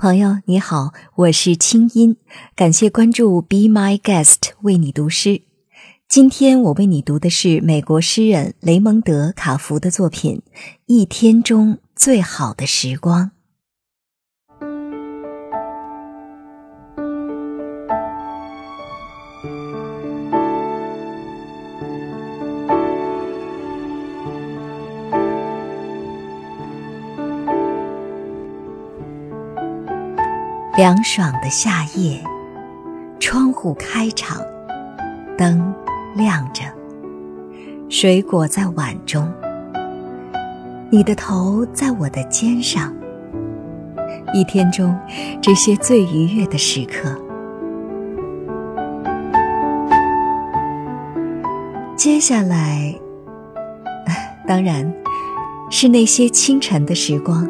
朋友你好，我是清音，感谢关注 Be My Guest 为你读诗。今天我为你读的是美国诗人雷蒙德·卡福的作品《一天中最好的时光》。凉爽的夏夜，窗户开敞，灯亮着，水果在碗中，你的头在我的肩上。一天中这些最愉悦的时刻，接下来，当然是那些清晨的时光，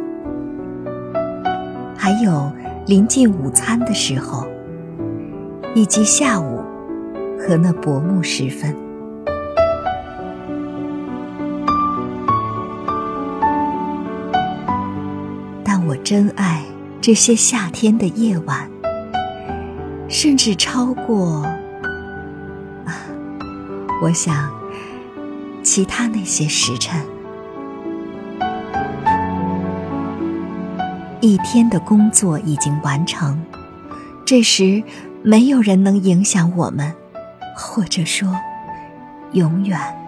还有。临近午餐的时候，以及下午和那薄暮时分，但我真爱这些夏天的夜晚，甚至超过啊，我想其他那些时辰。一天的工作已经完成，这时没有人能影响我们，或者说，永远。